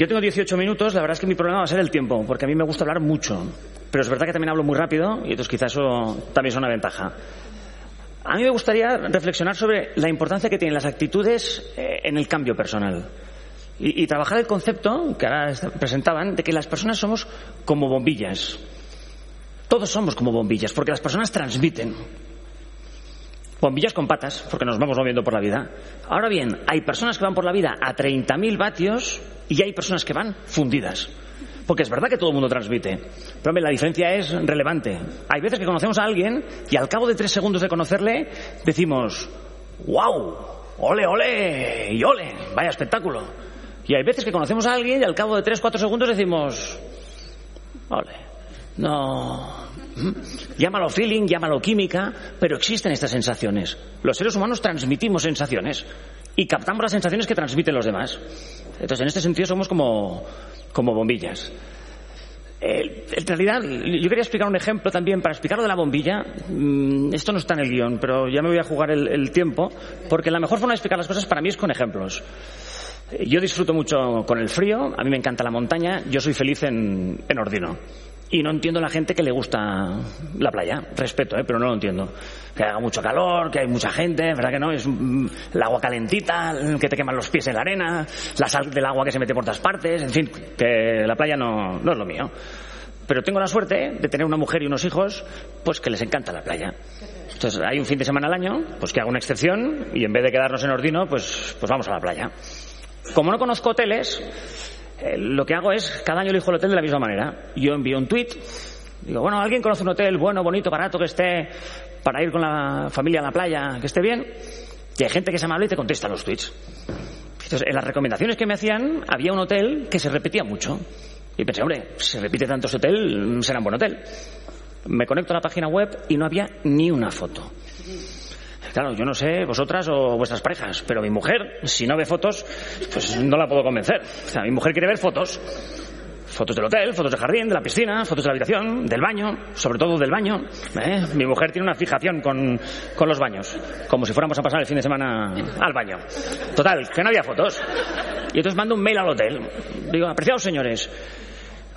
Yo tengo 18 minutos, la verdad es que mi problema va a ser el tiempo, porque a mí me gusta hablar mucho. Pero es verdad que también hablo muy rápido y entonces quizás eso también es una ventaja. A mí me gustaría reflexionar sobre la importancia que tienen las actitudes eh, en el cambio personal. Y, trabajar el concepto que ahora presentaban de que las personas somos como bombillas. Todos somos como bombillas, porque las personas transmiten. Bombillas con patas, porque nos vamos moviendo por la vida. Ahora bien, hay personas que van por la vida a 30.000 vatios y hay personas que van fundidas. Porque es verdad que todo el mundo transmite. Pero la diferencia es relevante. Hay veces que conocemos a alguien y al cabo de tres segundos de conocerle decimos, ¡wow! ¡Ole, ole! ¡Y ole! ¡Vaya espectáculo! Y hay veces que conocemos a alguien y al cabo de tres, cuatro segundos decimos, ¡ole! No. ¿Mm? Llámalo feeling, llámalo química, pero existen estas sensaciones. Los seres humanos transmitimos sensaciones y captamos las sensaciones que transmiten los demás. Entonces, en este sentido, somos como, como bombillas. En realidad, yo quería explicar un ejemplo también para explicar lo de la bombilla. Mm, Esto no está en el guion, pero ya me voy a jugar el, tiempo, porque la mejor forma de explicar las cosas para mí es con ejemplos. Yo disfruto mucho con el frío, a mí me encanta la montaña, yo soy feliz en, en Ordino. Y no entiendo la gente que le gusta la playa. Respeto, ¿eh? pero no lo entiendo. Que haga mucho calor, que hay mucha gente, ¿verdad que no? Es mm, el agua calentita, que te queman los pies en la arena, la sal del agua que se mete por todas partes, en fin, que la playa no, no es lo mío. Pero tengo la suerte de tener una mujer y unos hijos, pues que les encanta la playa. Entonces hay un fin de semana al año, pues que hago una excepción y en vez de quedarnos en Ordino, pues, pues vamos a la playa. Como no conozco hoteles, eh, lo que hago es, cada año elijo el hotel de la misma manera. Yo envío un tweet, digo, bueno, ¿alguien conoce un hotel bueno, bonito, barato, que esté para ir con la familia a la playa, que esté bien? Y hay gente que es amable y te contesta los tweets. Entonces, en las recomendaciones que me hacían, había un hotel que se repetía mucho. Y pensé, hombre, se repite tanto ese hotel, será un buen hotel. Me conecto a la página web y no había ni una foto. Claro, yo no sé vosotras o vuestras parejas, pero mi mujer, si no ve fotos, pues no la puedo convencer. O sea, mi mujer quiere ver fotos. Fotos del hotel, fotos del jardín, de la piscina, fotos de la habitación, del baño, sobre todo del baño. ¿eh? Mi mujer tiene una fijación con, con los baños, como si fuéramos a pasar el fin de semana al baño. Total, que no había fotos. Y entonces mando un mail al hotel. Digo, apreciados señores,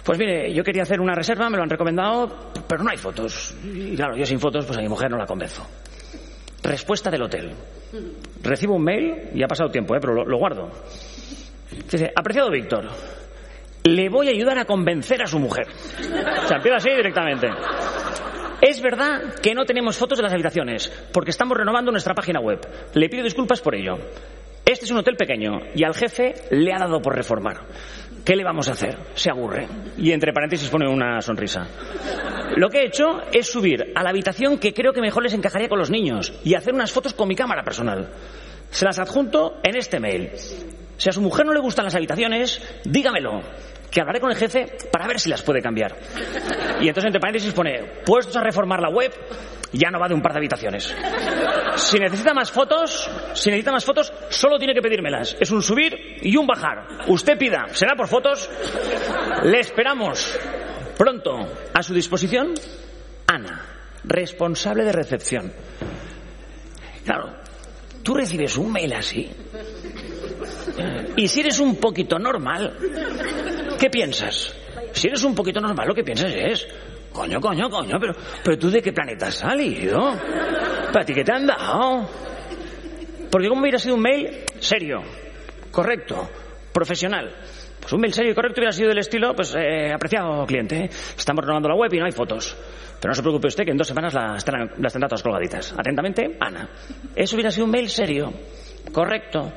pues mire, yo quería hacer una reserva, me lo han recomendado, pero no hay fotos. Y claro, yo sin fotos, pues a mi mujer no la convenzo. Respuesta del hotel. Recibo un mail, y ha pasado tiempo, ¿eh? pero lo, lo guardo. Dice, apreciado Víctor, le voy a ayudar a convencer a su mujer. O sea, empieza así directamente. Es verdad que no tenemos fotos de las habitaciones, porque estamos renovando nuestra página web. Le pido disculpas por ello. Este es un hotel pequeño y al jefe le ha dado por reformar. ¿Qué le vamos a hacer? Se aburre. Y entre paréntesis pone una sonrisa. Lo que he hecho es subir a la habitación que creo que mejor les encajaría con los niños y hacer unas fotos con mi cámara personal. Se las adjunto en este mail. Si a su mujer no le gustan las habitaciones, dígamelo, que hablaré con el jefe para ver si las puede cambiar. Y entonces entre paréntesis pone, puestos a reformar la web, ya no va de un par de habitaciones. Si necesita más fotos, si necesita más fotos, solo tiene que pedírmelas. Es un subir y un bajar. Usted pida, será por fotos. Le esperamos pronto a su disposición Ana, responsable de recepción. Claro, tú recibes un mail así. Y si eres un poquito normal, ¿qué piensas? Si eres un poquito normal, lo que piensas es, coño, coño, coño, pero, pero tú de qué planeta has salido? ¿Para ti qué te han dado? Porque como hubiera sido un mail serio, correcto, profesional. Pues un mail serio y correcto hubiera sido del estilo, pues, eh, apreciado cliente, estamos renovando la web y no hay fotos. Pero no se preocupe usted que en dos semanas las, las tendrá todas colgaditas. Atentamente, Ana. Eso hubiera sido un mail serio, correcto,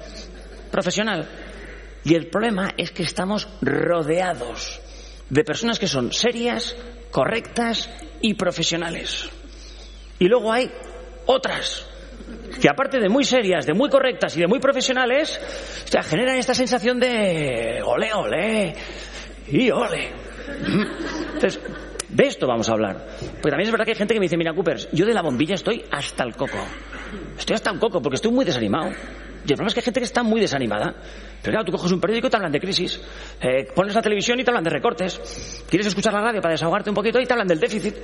profesional. Y el problema es que estamos rodeados de personas que son serias, correctas y profesionales. Y luego hay otras que aparte de muy serias, de muy correctas y de muy profesionales, o sea, generan esta sensación de ole, ole y ole. Entonces, De esto vamos a hablar. Porque también es verdad que hay gente que me dice, mira, Cooper, yo de la bombilla estoy hasta el coco. Estoy hasta el coco porque estoy muy desanimado. Y el problema es que hay gente que está muy desanimada. Pero claro, tú coges un periódico y te hablan de crisis. Eh, pones la televisión y te hablan de recortes. Quieres escuchar la radio para desahogarte un poquito y te hablan del déficit.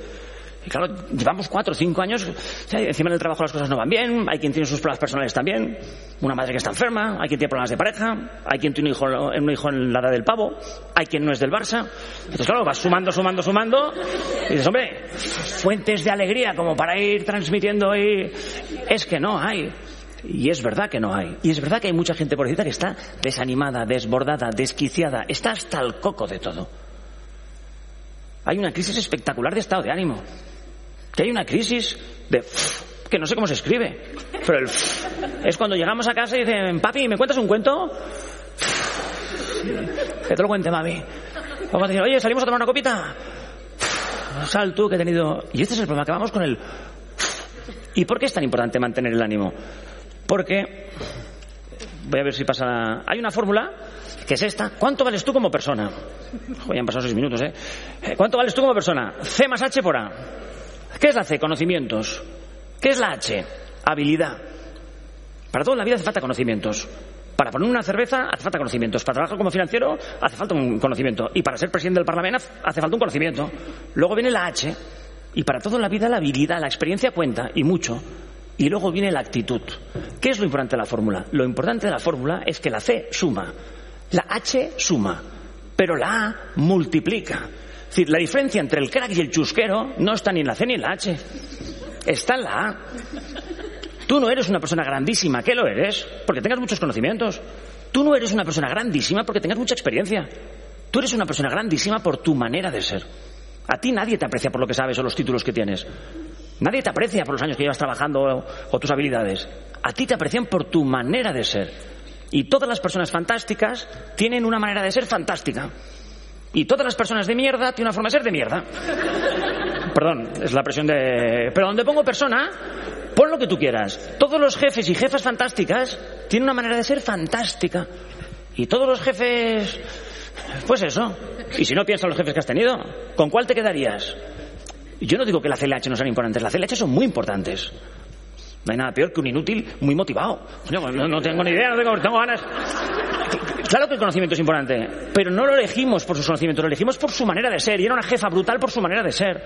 Y claro, llevamos cuatro o cinco años, encima del trabajo las cosas no van bien, hay quien tiene sus problemas personales también, una madre que está enferma, hay quien tiene problemas de pareja, hay quien tiene un hijo, en la edad del pavo, hay quien no es del Barça. Entonces, claro, vas sumando, sumando, sumando, y dices, hombre, fuentes de alegría como para ir transmitiendo y... Es que no hay. Y es verdad que no hay. Y es verdad que hay mucha gente por que está desanimada, desbordada, desquiciada, está hasta el coco de todo. Hay una crisis espectacular de estado de ánimo. Que hay una crisis de que no sé cómo se escribe. Pero el es cuando llegamos a casa y dicen, papi, ¿me cuentas un cuento? Que te lo cuente, mami. Vamos a decir, oye, salimos a tomar una copita. Sal tú que he tenido. Y este es el problema, que vamos con el. ¿Y por qué es tan importante mantener el ánimo? Porque, voy a ver si pasa. Hay una fórmula que es esta. ¿Cuánto vales tú como persona? Hoy han pasado seis minutos, ¿eh? ¿eh? ¿Cuánto vales tú como persona? C más H por A. ¿Qué es la C? Conocimientos. ¿Qué es la H? Habilidad. Para toda la vida hace falta conocimientos. Para poner una cerveza hace falta conocimientos. Para trabajar como financiero hace falta un conocimiento. Y para ser presidente del Parlamento hace falta un conocimiento. Luego viene la H. Y para toda la vida la habilidad, la experiencia cuenta. Y mucho. Y luego viene la actitud. ¿Qué es lo importante de la fórmula? Lo importante de la fórmula es que la C suma, la H suma, pero la A multiplica. Decir, la diferencia entre el crack y el chusquero no está ni en la C ni en la H. Está en la A. Tú no eres una persona grandísima, ¿qué lo eres? Porque tengas muchos conocimientos. Tú no eres una persona grandísima porque tengas mucha experiencia. Tú eres una persona grandísima por tu manera de ser. A ti nadie te aprecia por lo que sabes o los títulos que tienes. Nadie te aprecia por los años que llevas trabajando o, tus habilidades. A ti te aprecian por tu manera de ser. Y todas las personas fantásticas tienen una manera de ser fantástica. Y todas las personas de mierda tienen una forma de ser de mierda. Perdón, es la presión de... Pero donde pongo persona, pon lo que tú quieras. Todos los jefes y jefas fantásticas tienen una manera de ser fantástica. Y todos los jefes... Pues eso. Y si no piensas en los jefes que has tenido, ¿con cuál te quedarías? Yo no digo que la CLH no sean importantes, las CLH son muy importantes. No hay nada peor que un inútil muy motivado. No, tengo ni idea, no tengo, tengo, ganas. Claro que el conocimiento es importante, pero no lo elegimos por sus conocimientos, lo elegimos por su manera de ser. Y era una jefa brutal por su manera de ser.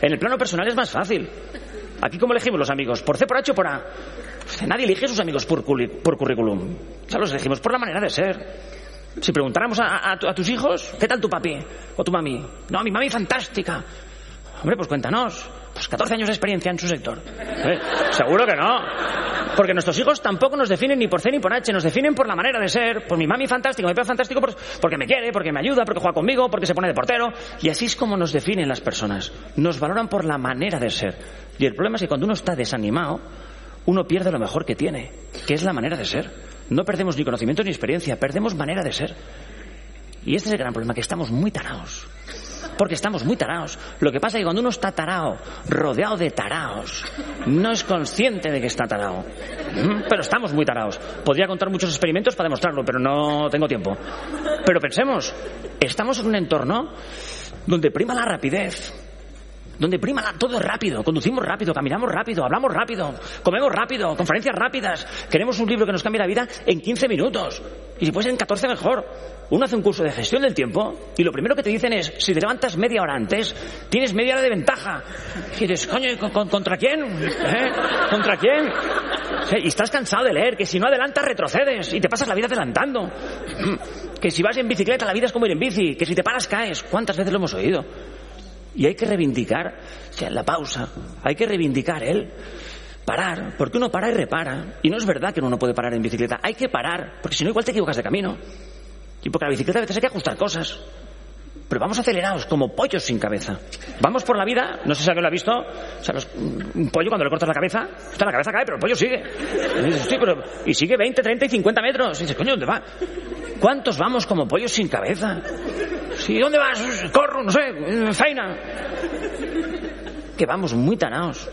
En el plano personal es más fácil. Aquí, ¿cómo elegimos los amigos? ¿Por C, por H o por A? Nadie elige a sus amigos por, por currículum. Ya los elegimos por la manera de ser. Si preguntáramos a, a, tus hijos, ¿qué tal tu papi o tu mami? No, mi mami fantástica. Hombre, pues cuéntanos. Pues 14 años de experiencia en su sector. ¿Eh? Seguro que no. Porque nuestros hijos tampoco nos definen ni por C ni por H, nos definen por la manera de ser, por mi mami fantástico, mi papá fantástico, porque me quiere, porque me ayuda, porque juega conmigo, porque se pone de portero. Y así es como nos definen las personas. Nos valoran por la manera de ser. Y el problema es que cuando uno está desanimado, uno pierde lo mejor que tiene, que es la manera de ser. No perdemos ni conocimiento ni experiencia, perdemos manera de ser. Y este es el gran problema, que estamos muy tarados porque estamos muy taraos. Lo que pasa es que cuando uno está tarao, rodeado de taraos, no es consciente de que está tarao. Pero estamos muy taraos. Podría contar muchos experimentos para demostrarlo, pero no tengo tiempo. Pero pensemos, estamos en un entorno donde prima la rapidez, donde prima todo rápido, conducimos rápido, caminamos rápido, hablamos rápido, comemos rápido, conferencias rápidas, queremos un libro que nos cambie la vida en 15 minutos y si puede ser en 14 mejor. Uno hace un curso de gestión del tiempo y lo primero que te dicen es, si te levantas media hora antes, tienes media hora de ventaja. Y dices, coño, ¿contra quién? ¿Eh? ¿Contra quién? Y estás cansado de leer, que si no adelantas retrocedes y te pasas la vida adelantando. Que si vas en bicicleta la vida es como ir en bici, que si te paras caes. ¿Cuántas veces lo hemos oído? Y hay que reivindicar, o sea, la pausa, hay que reivindicar él. Parar, porque uno para y repara. Y no es verdad que uno no puede parar en bicicleta, hay que parar, porque si no igual te equivocas de camino. Y porque la bicicleta a veces hay que ajustar cosas. Pero vamos acelerados, como pollos sin cabeza. Vamos por la vida, no sé si alguien lo ha visto, o sea, un pollo cuando le cortas la cabeza, la cabeza cae, pero el pollo sigue. Y, sigue 20, 30 y 50 metros. Y dices, coño, ¿dónde va? ¿Cuántos vamos como pollos sin cabeza? Sí, ¿dónde vas? Corro, no sé, faina. Que vamos muy tanados.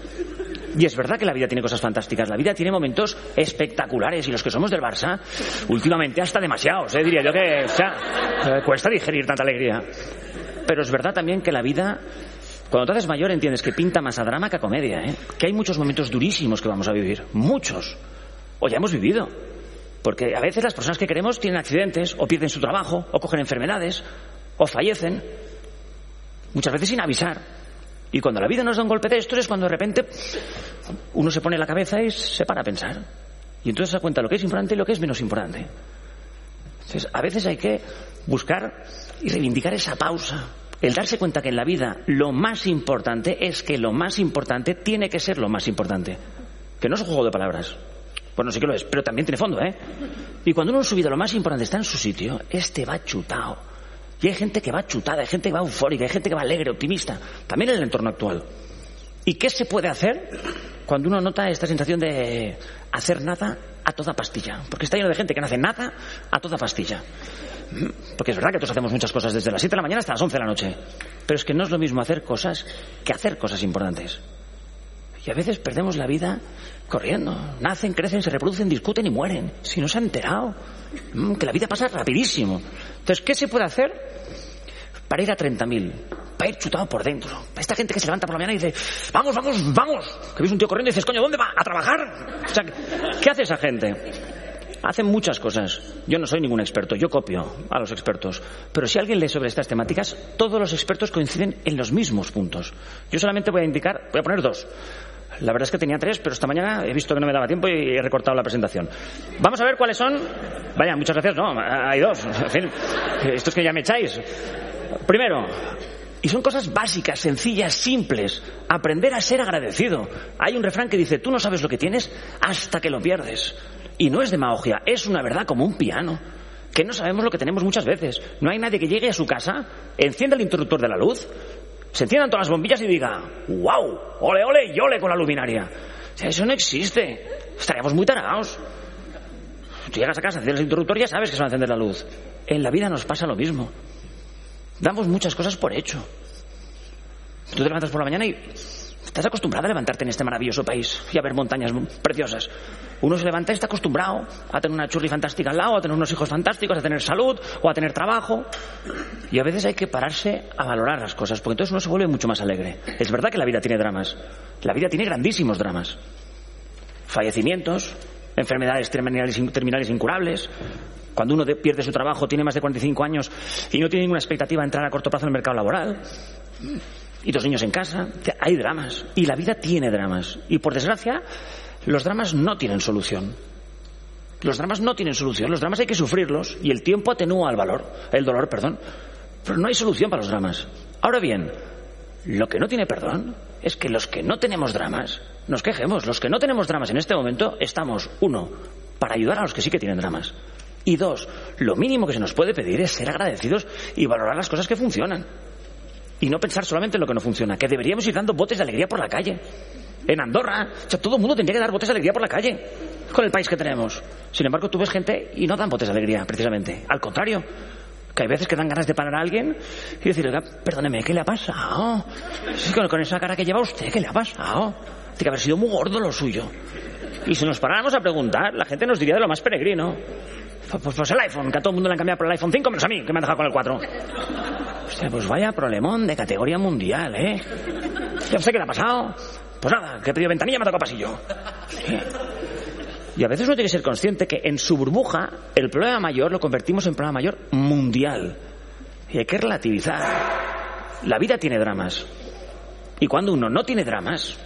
Y es verdad que la vida tiene cosas fantásticas. La vida tiene momentos espectaculares. Y los que somos del Barça, últimamente hasta demasiados. ¿eh? Diría yo que o sea, eh, cuesta digerir tanta alegría. Pero es verdad también que la vida Cuando te haces mayor entiendes que pinta más a drama que a comedia, ¿eh? que hay muchos momentos durísimos que vamos a vivir, muchos, o ya hemos vivido. Porque a veces las personas que queremos tienen accidentes, o pierden su trabajo, o cogen enfermedades, o fallecen, muchas veces sin avisar. Y cuando la vida nos da un golpe de estos es cuando de repente uno se pone la cabeza y se para a pensar. Y entonces se da cuenta lo que es importante y lo que es menos importante. Entonces, a veces hay que buscar y reivindicar esa pausa. El darse cuenta que en la vida lo más importante es que lo más importante tiene que ser lo más importante. Que no es un juego de palabras. Bueno, sí que lo es, pero también tiene fondo, ¿eh? Y cuando uno en su vida lo más importante está en su sitio, este va chutado. Y hay gente que va chutada, hay gente que va eufórica, hay gente que va alegre, optimista. También en el entorno actual. ¿Y qué se puede hacer cuando uno nota esta sensación de hacer nada a toda pastilla? Porque está lleno de gente que no hace nada a toda pastilla. Porque es verdad que todos hacemos muchas cosas desde las 7 de la mañana hasta las 11 de la noche. Pero es que no es lo mismo hacer cosas que hacer cosas importantes. Y a veces perdemos la vida corriendo. Nacen, crecen, se reproducen, discuten y mueren. Si no se han enterado. Mm, que la vida pasa rapidísimo. Entonces, ¿qué se puede hacer para ir a 30.000? Para ir chutado por dentro. Para esta gente que se levanta por la mañana y dice, vamos, vamos, vamos. Que ves un tío corriendo y dices, coño, ¿dónde va? ¿A trabajar? O sea, ¿qué hace esa gente? Hacen muchas cosas. Yo no soy ningún experto, yo copio a los expertos. Pero si alguien lee sobre estas temáticas, todos los expertos coinciden en los mismos puntos. Yo solamente voy a indicar, voy a poner dos. La verdad es que tenía tres, pero esta mañana he visto que no me daba tiempo y he recortado la presentación. Vamos a ver cuáles son. Vaya, muchas gracias. No, hay dos. En fin, esto es que ya me echáis. Primero, y son cosas básicas, sencillas, simples. Aprender a ser agradecido. Hay un refrán que dice, tú no sabes lo que tienes hasta que lo pierdes. Y no es demagogia, es una verdad como un piano. Que no sabemos lo que tenemos muchas veces. No hay nadie que llegue a su casa, encienda el interruptor de la luz, se enciendan todas las bombillas y diga, wow, ole, ole y ole con la luminaria. O sea, eso no existe. Estaríamos muy tarados. Tú llegas a casa, enciendes el interruptor y ya sabes que se va a encender la luz. En la vida nos pasa lo mismo. Damos muchas cosas por hecho. Tú te levantas por la mañana y estás acostumbrado a levantarte en este maravilloso país y a ver montañas preciosas. Uno se levanta y está acostumbrado a tener una churri fantástica al lado, a tener unos hijos fantásticos, a tener salud o a tener trabajo. Y a veces hay que pararse a valorar las cosas, porque entonces uno se vuelve mucho más alegre. Es verdad que la vida tiene dramas. La vida tiene grandísimos dramas. Fallecimientos, enfermedades terminales, terminales incurables. Cuando uno pierde su trabajo, tiene más de 45 años y no tiene ninguna expectativa de entrar a corto plazo en el mercado laboral y dos niños en casa. Hay dramas. Y la vida tiene dramas. Y por desgracia, los dramas no tienen solución. Los dramas no tienen solución. Los dramas hay que sufrirlos y el tiempo atenúa el valor, el dolor, perdón. Pero no hay solución para los dramas. Ahora bien, lo que no tiene perdón es que los que no tenemos dramas nos quejemos. Los que no tenemos dramas en este momento estamos, uno, para ayudar a los que sí que tienen dramas. Y dos, lo mínimo que se nos puede pedir es ser agradecidos y valorar las cosas que funcionan. Y no pensar solamente en lo que no funciona, que deberíamos ir dando botes de alegría por la calle. En Andorra, todo el mundo tendría que dar botes de alegría por la calle, con el país que tenemos. Sin embargo, tú ves gente y no dan botes de alegría, precisamente. Al contrario, que hay veces que dan ganas de parar a alguien y decir, perdóneme, ¿qué le ha pasado? con, esa cara que lleva usted, ¿qué le ha pasado? Tiene que haber sido muy gordo lo suyo. Y si nos paráramos a preguntar, la gente nos diría de lo más peregrino. Pues, pues, pues el iPhone, que a todo el mundo le han cambiado por el iPhone 5, menos a mí, que me han dejado con el 4. Hostia, pues vaya problemón de categoría mundial, ¿eh? Ya sé qué le ha pasado. Pues nada, que he pedido ventanilla me ha tocado pasillo. Y a veces uno tiene que ser consciente que en su burbuja el problema mayor lo convertimos en problema mayor mundial. Y hay que relativizar. La vida tiene dramas. Y cuando uno no tiene dramas,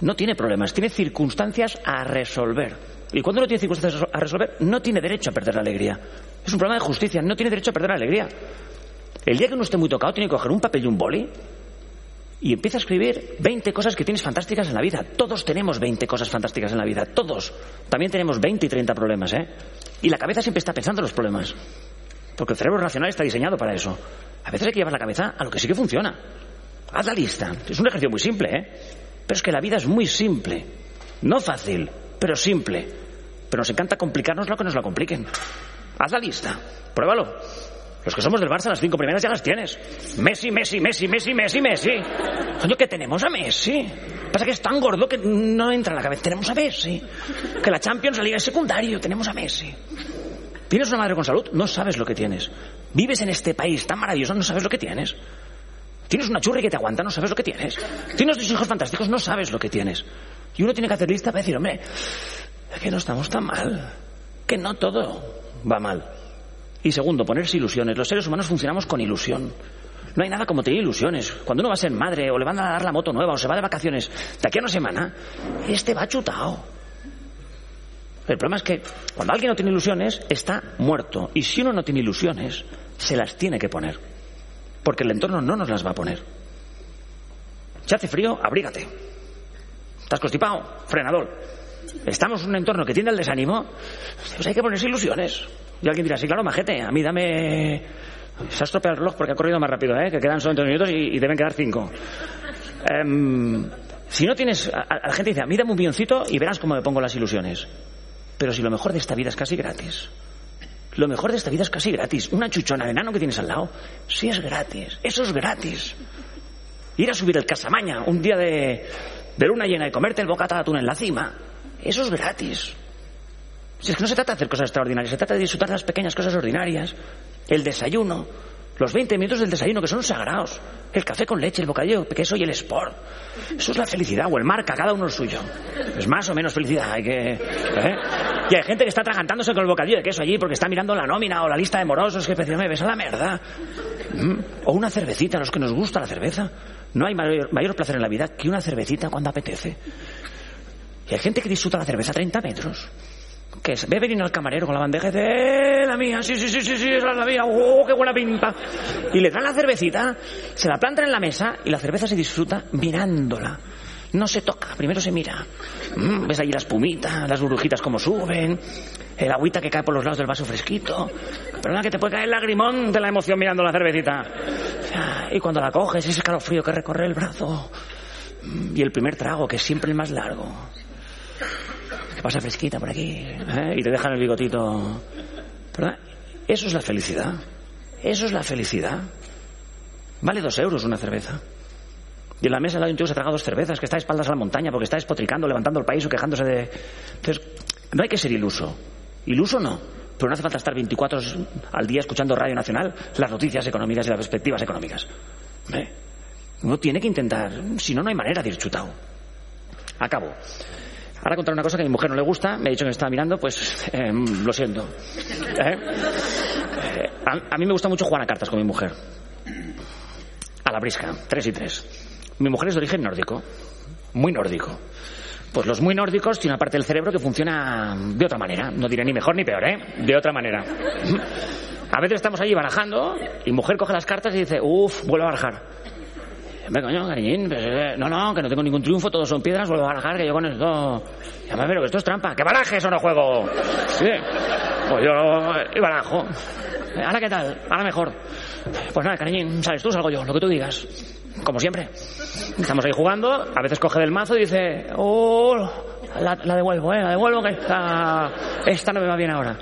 no tiene problemas, tiene circunstancias a resolver. Y cuando uno tiene circunstancias a resolver, no tiene derecho a perder la alegría. Es un problema de justicia, no tiene derecho a perder la alegría. El día que uno esté muy tocado, tiene que coger un papel y un boli y empieza a escribir 20 cosas que tienes fantásticas en la vida. Todos tenemos 20 cosas fantásticas en la vida, todos. También tenemos 20 y 30 problemas, ¿eh? Y la cabeza siempre está pensando en los problemas. Porque el cerebro racional está diseñado para eso. A veces hay que llevar la cabeza a lo que sí que funciona. Haz la lista. Es un ejercicio muy simple, ¿eh? Pero es que la vida es muy simple. No fácil, pero simple. Pero nos encanta complicarnos lo que nos la compliquen. Haz la lista. Pruébalo. Los que somos del Barça, las cinco primeras ya las tienes. Messi, Messi, Messi, Messi, Messi, Messi. Coño, que tenemos a Messi. Pasa que es tan gordo que no entra en la cabeza. Tenemos a Messi. Que la Champions, la Liga secundario. Tenemos a Messi. ¿Tienes una madre con salud? No sabes lo que tienes. Vives en este país tan maravilloso, no sabes lo que tienes. Tienes una churri que te aguanta, no sabes lo que tienes. Tienes dos hijos fantásticos, no sabes lo que tienes. Y uno tiene que hacer lista para decir, hombre, es que no estamos tan mal. Que no todo va mal. Y segundo, ponerse ilusiones. Los seres humanos funcionamos con ilusión. No hay nada como tener ilusiones. Cuando uno va a ser madre o le van a dar la moto nueva o se va de vacaciones de aquí a una semana, este va chutado. El problema es que cuando alguien no tiene ilusiones, está muerto. Y si uno no tiene ilusiones, se las tiene que poner. Porque el entorno no nos las va a poner. Si hace frío, abrígate. ¿Estás constipado? Frenador. Estamos en un entorno que tiene el desánimo, pues hay que ponerse ilusiones. Y alguien dirá, sí, claro, majete, a mí dame... Se ha estropeado el reloj porque ha corrido más rápido, ¿eh? que quedan solo dos minutos y, deben quedar cinco. Em, si no tienes... A, la gente dice, a mí dame un milloncito y verás cómo me pongo las ilusiones. Pero si lo mejor de esta vida es casi gratis. Lo mejor de esta vida es casi gratis. Una chuchona de enano que tienes al lado, sí es gratis. Eso es gratis. Ir a subir el Casamaña un día de, de luna llena y comerte el bocata de atún en la cima, eso es gratis. Si es que no se trata de hacer cosas extraordinarias, se trata de disfrutar de las pequeñas cosas ordinarias. El desayuno, los 20 minutos del desayuno que son sagrados. El café con leche, el bocadillo de queso y el sport. Eso es la felicidad, o el marca, cada uno el suyo. Es más o menos felicidad. ¿eh? Y hay gente que está atragantándose con el bocadillo de queso allí porque está mirando la nómina o la lista de morosos que me ves a la merda. ¿Mm? O una cervecita, a los que nos gusta la cerveza. No hay mayor, placer en la vida que una cervecita cuando apetece. Y hay gente que disfruta la cerveza a 30 metros. Que ve venir al camarero con la bandeja y dice, ¡eh, mía! Sí, sí, sí, sí, sí, es la mía. ¡Oh, qué buena pinta! Y le dan la cervecita, se la plantan en la mesa y la cerveza se disfruta mirándola. No se toca, primero se mira. Mm, ves ahí la espumita, las burbujitas como suben, el agüita que cae por los lados del vaso fresquito. Perdona que te puede caer lagrimón de la emoción mirando la cervecita. Y cuando la coges, ese escalofrío que recorre el brazo. Mm, y el primer trago, que es siempre el más largo pasa fresquita por aquí ¿eh? y te dejan el bigotito. Eso es la felicidad. Eso es la felicidad. Vale dos euros una cerveza. Y en la mesa lado un tío se ha tragado dos cervezas, que está a espaldas a la montaña porque está despotricando, levantando el país o quejándose de... Entonces, no hay que ser iluso. Iluso no. Pero no hace falta estar 24 al día escuchando Radio Nacional, las noticias económicas y las perspectivas económicas. Uno tiene que intentar, si no, no hay manera de ir chutado. Acabo. Ahora contar una cosa que a mi mujer no le gusta, me ha dicho que me estaba mirando, pues em, lo siento. ¿Eh? Eh, a, mí me gusta mucho jugar a cartas con mi mujer. A la brisca, tres y tres. Mi mujer es de origen nórdico, muy nórdico. Pues los muy nórdicos tienen una parte del cerebro que funciona de otra manera. No diré ni mejor ni peor, ¿eh? De otra manera. A veces estamos allí barajando y mujer coge las cartas y dice, uff, vuelve a barajar. Hombre, coño, cariñín, eh, no, no, que no tengo ningún triunfo, todos son piedras, vuelvo a barajar, que yo con esto... Llámame, pero que esto es trampa. ¡Que barajes o no juego! Sí. Pues yo barajo. ¿Ahora qué tal? Ahora mejor. Pues nada, cariñín, sales tú, salgo yo, lo que tú digas. Como siempre. Estamos ahí jugando, a veces coge del mazo y dice, oh, la, la devuelvo, eh, la devuelvo, que esta, esta no me va bien ahora.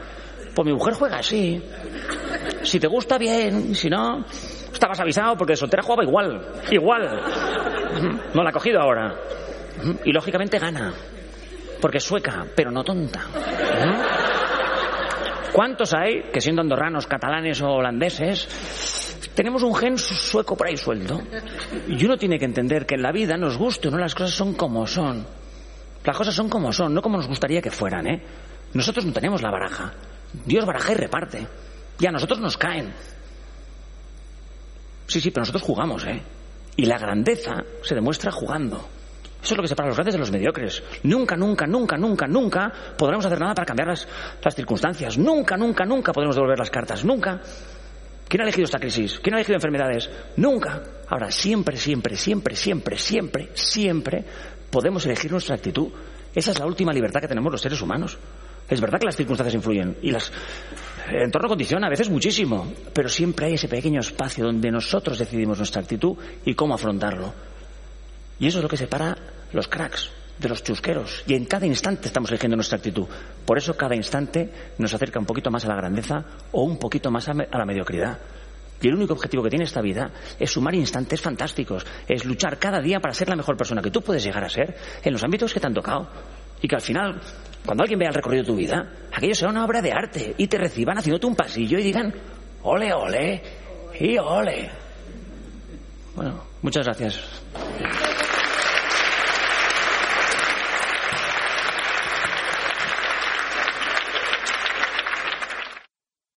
Pues mi mujer juega así. Si te gusta, bien, si no, Estabas avisado porque de soltera jugaba igual, igual. No la ha cogido ahora. Y lógicamente gana. Porque es sueca, pero no tonta. ¿Cuántos hay que siendo andorranos, catalanes o holandeses tenemos un gen sueco por ahí suelto? Y uno tiene que entender que en la vida nos guste o no las cosas son como son. Las cosas son como son, no como nos gustaría que fueran, ¿eh? Nosotros no tenemos la baraja. Dios baraja y reparte. Y a nosotros nos caen. Sí, sí, pero nosotros jugamos, ¿eh? Y la grandeza se demuestra jugando. Eso es lo que separa a los grandes de los mediocres. Nunca, nunca, nunca, nunca, nunca podremos hacer nada para cambiar las, las circunstancias. Nunca, nunca, nunca podremos devolver las cartas. Nunca. ¿Quién ha elegido esta crisis? ¿Quién ha elegido enfermedades? Nunca. Ahora, siempre, siempre, siempre, siempre, siempre, siempre podemos elegir nuestra actitud. Esa es la última libertad que tenemos los seres humanos. Es verdad que las circunstancias influyen y las, el entorno condiciona a veces muchísimo, pero siempre hay ese pequeño espacio donde nosotros decidimos nuestra actitud y cómo afrontarlo. Y eso es lo que separa los cracks de los chusqueros. Y en cada instante estamos eligiendo nuestra actitud. Por eso cada instante nos acerca un poquito más a la grandeza o un poquito más a la mediocridad. Y el único objetivo que tiene esta vida es sumar instantes fantásticos, es luchar cada día para ser la mejor persona que tú puedes llegar a ser en los ámbitos que te han tocado. Y que al final cuando alguien vea el recorrido de tu vida, aquello será una obra de arte y te reciban haciéndote un pasillo y digan, ole, ole y ole. Bueno, muchas gracias.